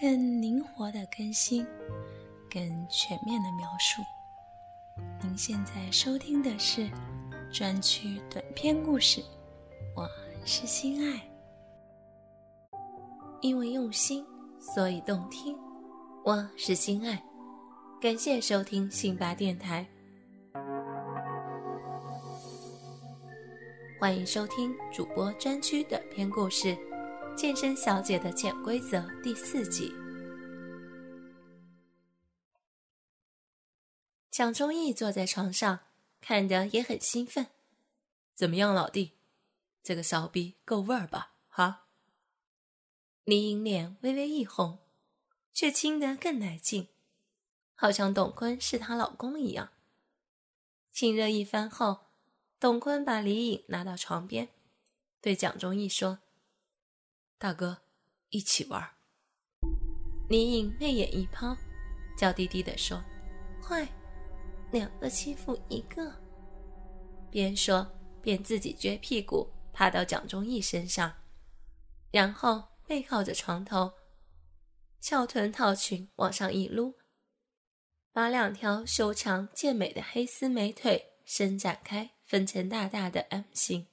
更灵活的更新，更全面的描述。您现在收听的是专区短篇故事，我是心爱。因为用心，所以动听。我是心爱，感谢收听信巴电台，欢迎收听主播专区短篇故事《健身小姐的潜规则》第四集。蒋忠义坐在床上，看得也很兴奋。怎么样，老弟？这个骚逼够味儿吧？哈！李颖脸微微一红，却亲得更来劲，好像董坤是她老公一样。亲热一番后，董坤把李颖拉到床边，对蒋忠义说：“大哥，一起玩。”李颖媚眼一抛，娇滴滴地说：“坏。”两个欺负一个，边说边自己撅屁股趴到蒋中义身上，然后背靠着床头，翘臀套裙往上一撸，把两条修长健美的黑丝美腿伸展开，分成大大的 M 型，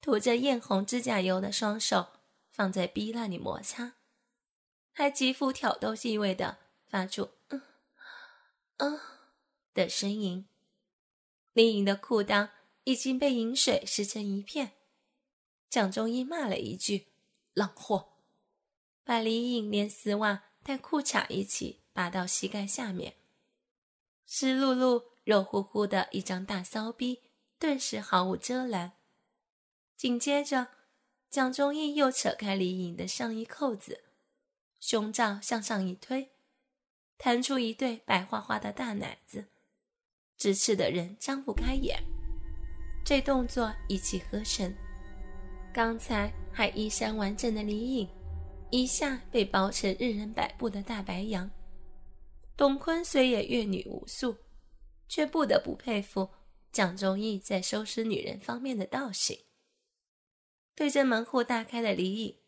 涂着艳红指甲油的双手放在逼那里摩擦，还极富挑逗意味的发出嗯嗯。的呻吟，李颖的裤裆已经被饮水湿成一片。蒋中义骂了一句“浪货”，把李颖连丝袜带裤衩一起扒到膝盖下面，湿漉漉、肉乎乎的一张大骚逼顿时毫无遮拦。紧接着，蒋中义又扯开李颖的上衣扣子，胸罩向上一推，弹出一对白花花的大奶子。直视的人张不开眼，这动作一气呵成。刚才还衣衫完整的李颖，一下被包成任人摆布的大白羊。董坤虽也阅女无数，却不得不佩服蒋中义在收拾女人方面的道行。对着门户大开的李颖，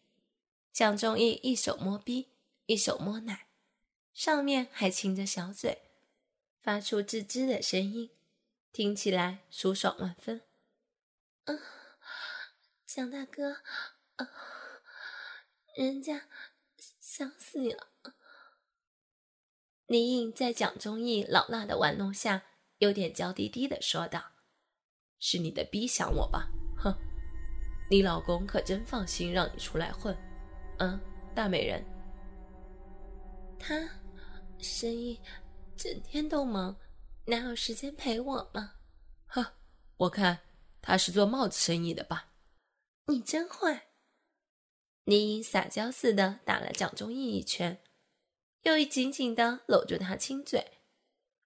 蒋中义一手摸逼，一手摸奶，上面还亲着小嘴。发出吱吱的声音，听起来舒爽万分。嗯，蒋大哥，啊，人家想死你了。李颖在蒋中义老辣的玩弄下，有点娇滴滴的说道：“是你的逼想我吧？哼，你老公可真放心让你出来混。嗯，大美人。他生意。”整天都忙，哪有时间陪我嘛？呵，我看他是做帽子生意的吧？你真坏！李颖撒娇似的打了蒋中义一拳，又一紧紧的搂住他亲嘴，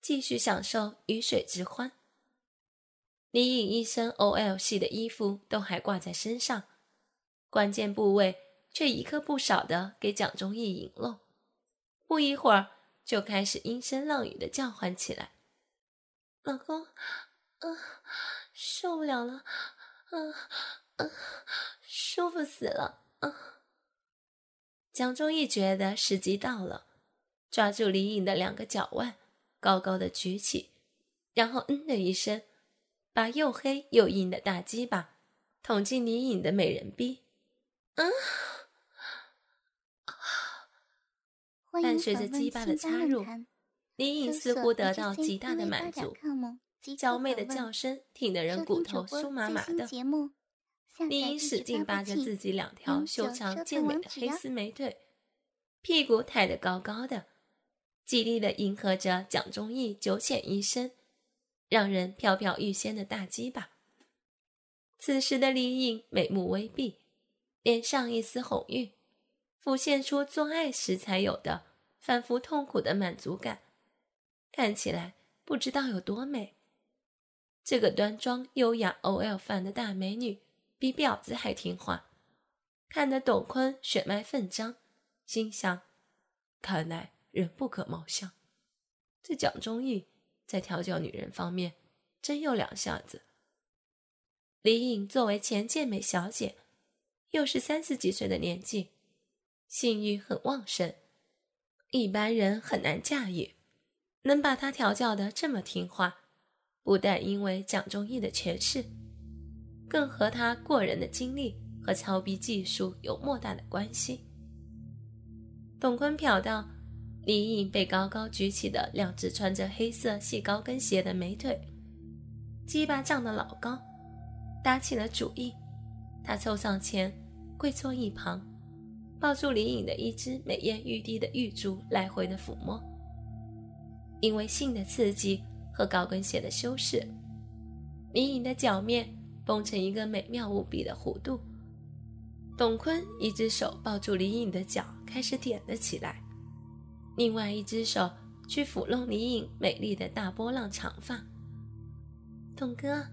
继续享受鱼水之欢。李颖一身 OL 系的衣服都还挂在身上，关键部位却一刻不少的给蒋中义引漏。不一会儿。就开始阴声浪语的叫唤起来：“老公，嗯，受不了了，嗯嗯，舒服死了，嗯。”蒋中义觉得时机到了，抓住李颖的两个脚腕，高高的举起，然后嗯的一声，把又黑又硬的大鸡巴捅进李颖的美人逼，嗯。伴随着鸡巴的插入，李颖似乎得到极大的满足，娇媚的叫声听得人骨头酥麻麻的。李颖使劲扒着自己两条修长健美的黑丝美腿，屁股抬得高高的，极力的迎合着蒋中义九浅一深、让人飘飘欲仙的大鸡巴。此时的李颖美目微闭，脸上一丝红晕。浮现出做爱时才有的反复痛苦的满足感，看起来不知道有多美。这个端庄优雅 OL 范的大美女比婊子还听话，看得董坤血脉奋张，心想：看来人不可貌相。这蒋中义在调教女人方面真有两下子。李颖作为前健美小姐，又是三十几岁的年纪。性欲很旺盛，一般人很难驾驭。能把她调教的这么听话，不但因为蒋中义的权势，更和他过人的经历和操逼技术有莫大的关系。董坤瞟到李颖被高高举起的两只穿着黑色细高跟鞋的美腿，鸡巴胀得老高，打起了主意。他凑上前，跪坐一旁，抱住李颖的一只美艳欲滴的玉珠，来回的抚摸。因为性的刺激和高跟鞋的修饰，李颖的脚面绷成一个美妙无比的弧度。董坤一只手抱住李颖的脚，开始点了起来，另外一只手去抚弄李颖美丽的大波浪长发。董哥，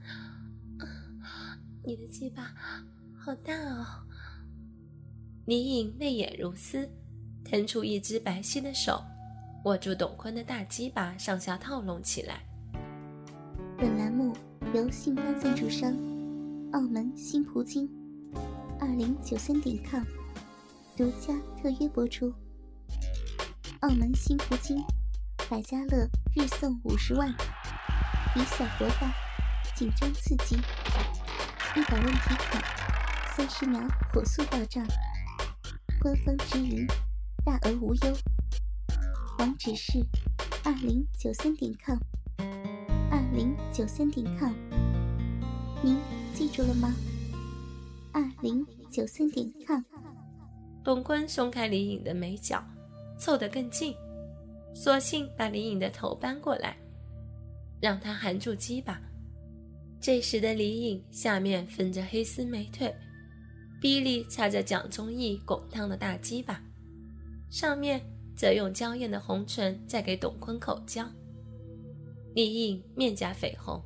你的鸡巴好大哦！李颖泪眼如丝，腾出一只白皙的手。握住董坤的大鸡巴，上下套拢起来。本栏目由信发赞助商澳门新葡京二零九三点 com 独家特约播出。澳门新葡京百家乐日送五十万，以小博大，紧张刺激，一百问题卡，三十秒火速到账，官方直营，大额无忧。网址是二零九三点 com，二零九三点 com，您记住了吗？二零九三点 com。董坤松开李颖的眉角，凑得更近，索性把李颖的头搬过来，让他含住鸡巴。这时的李颖下面分着黑丝美腿，臂里插着蒋中义滚烫的大鸡巴，上面。则用娇艳的红唇在给董坤口交，李颖面颊绯红，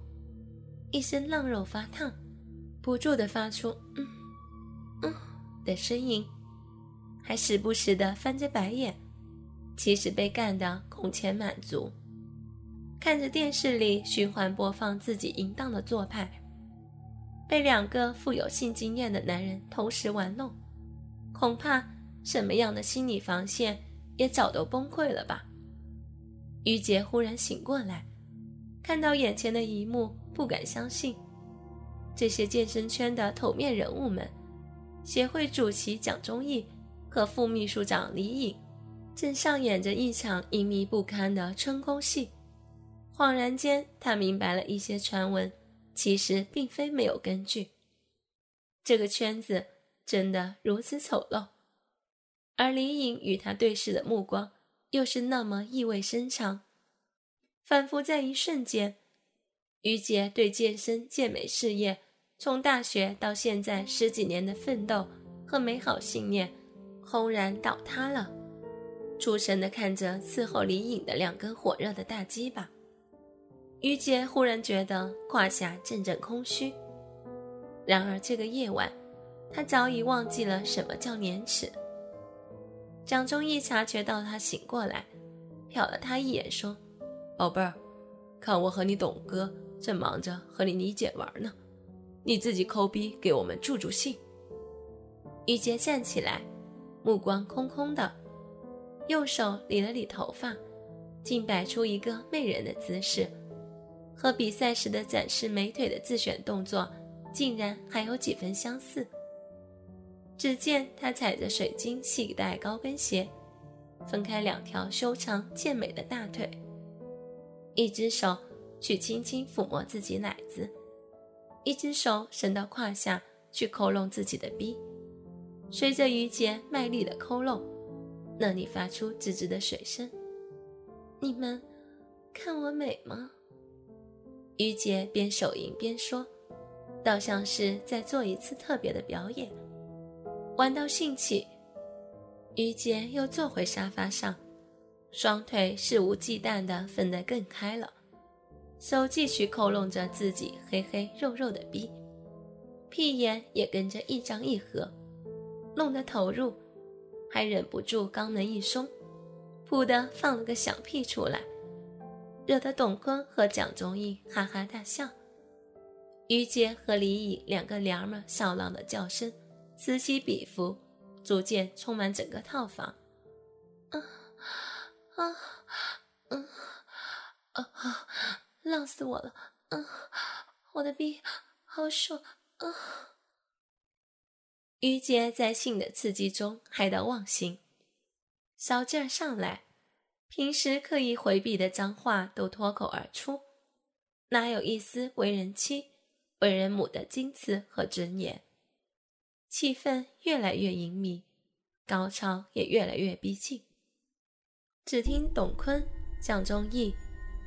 一身浪肉发烫，不住地发出“嗯嗯”的声音，还时不时地翻着白眼，其实被干得空前满足。看着电视里循环播放自己淫荡的做派，被两个富有性经验的男人同时玩弄，恐怕什么样的心理防线？也早都崩溃了吧？于杰忽然醒过来，看到眼前的一幕，不敢相信。这些健身圈的头面人物们，协会主席蒋忠义和副秘书长李颖，正上演着一场淫靡不堪的春宫戏。恍然间，他明白了一些传闻，其实并非没有根据。这个圈子真的如此丑陋？而李颖与他对视的目光，又是那么意味深长，仿佛在一瞬间，于杰对健身健美事业从大学到现在十几年的奋斗和美好信念，轰然倒塌了。出神的看着伺候李颖的两根火热的大鸡巴，于杰忽然觉得胯下阵阵空虚。然而这个夜晚，他早已忘记了什么叫廉耻。蒋中义察觉到他醒过来，瞟了他一眼，说：“宝贝儿，看我和你董哥正忙着和你李姐玩呢，你自己抠逼给我们助助兴。”于杰站起来，目光空空的，右手理了理头发，竟摆出一个媚人的姿势，和比赛时的展示美腿的自选动作，竟然还有几分相似。只见他踩着水晶细带高跟鞋，分开两条修长健美的大腿，一只手去轻轻抚摸自己奶子，一只手伸到胯下去抠弄自己的逼。随着于杰卖力的抠弄，那里发出吱吱的水声。你们看我美吗？于杰边手淫边说，倒像是在做一次特别的表演。玩到兴起，于杰又坐回沙发上，双腿肆无忌惮地分得更开了，手继续抠弄着自己黑黑肉肉的逼，屁眼也跟着一张一合，弄得投入，还忍不住肛门一松，噗的放了个响屁出来，惹得董坤和蒋中义哈哈大笑，于杰和李乙两个娘们儿笑浪的叫声。此起彼伏，逐渐充满整个套房。啊，啊，嗯，啊啊，浪死我了！啊，我的逼好爽！啊！于杰在性的刺激中嗨到忘形，小劲儿上来，平时刻意回避的脏话都脱口而出，哪有一丝为人妻、为人母的矜持和尊严？气氛越来越隐秘，高潮也越来越逼近。只听董坤、蒋忠义、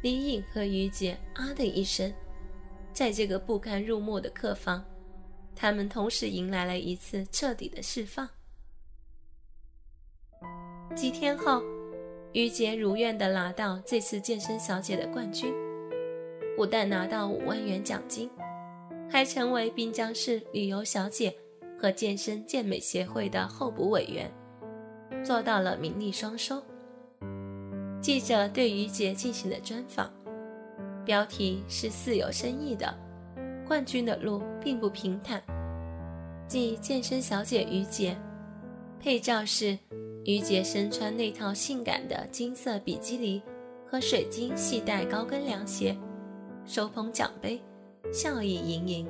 李颖和于杰“啊”的一声，在这个不堪入目的客房，他们同时迎来了一次彻底的释放。几天后，于杰如愿地拿到这次健身小姐的冠军，不但拿到五万元奖金，还成为滨江市旅游小姐和健身健美协会的候补委员，做到了名利双收。记者对于杰进行了专访，标题是似有深意的：“冠军的路并不平坦。”即健身小姐于姐，配照是于姐身穿那套性感的金色比基尼和水晶细带高跟凉鞋，手捧奖杯，笑意盈盈。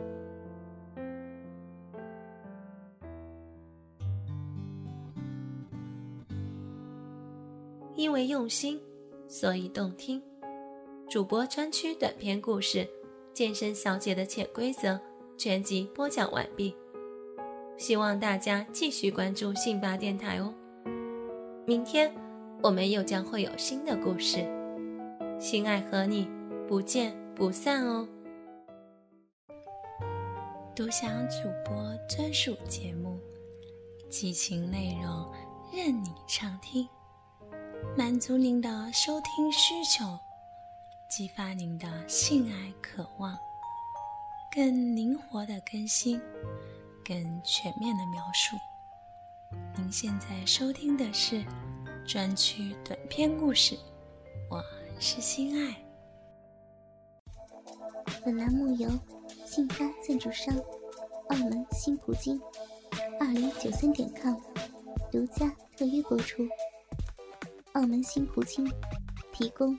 因为用心，所以动听。主播专区短篇故事《健身小姐的潜规则》全集播讲完毕，希望大家继续关注信巴电台哦。明天我们又将会有新的故事，心爱和你不见不散哦。独享主播专属节目，激情内容任你畅听。满足您的收听需求，激发您的性爱渴望，更灵活的更新，更全面的描述。您现在收听的是专区短篇故事，我是心爱。本栏目由信发赞助商澳门新葡京二零九三点 com 独家特约播出。澳门新葡京提供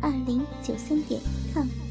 二零九三点 com。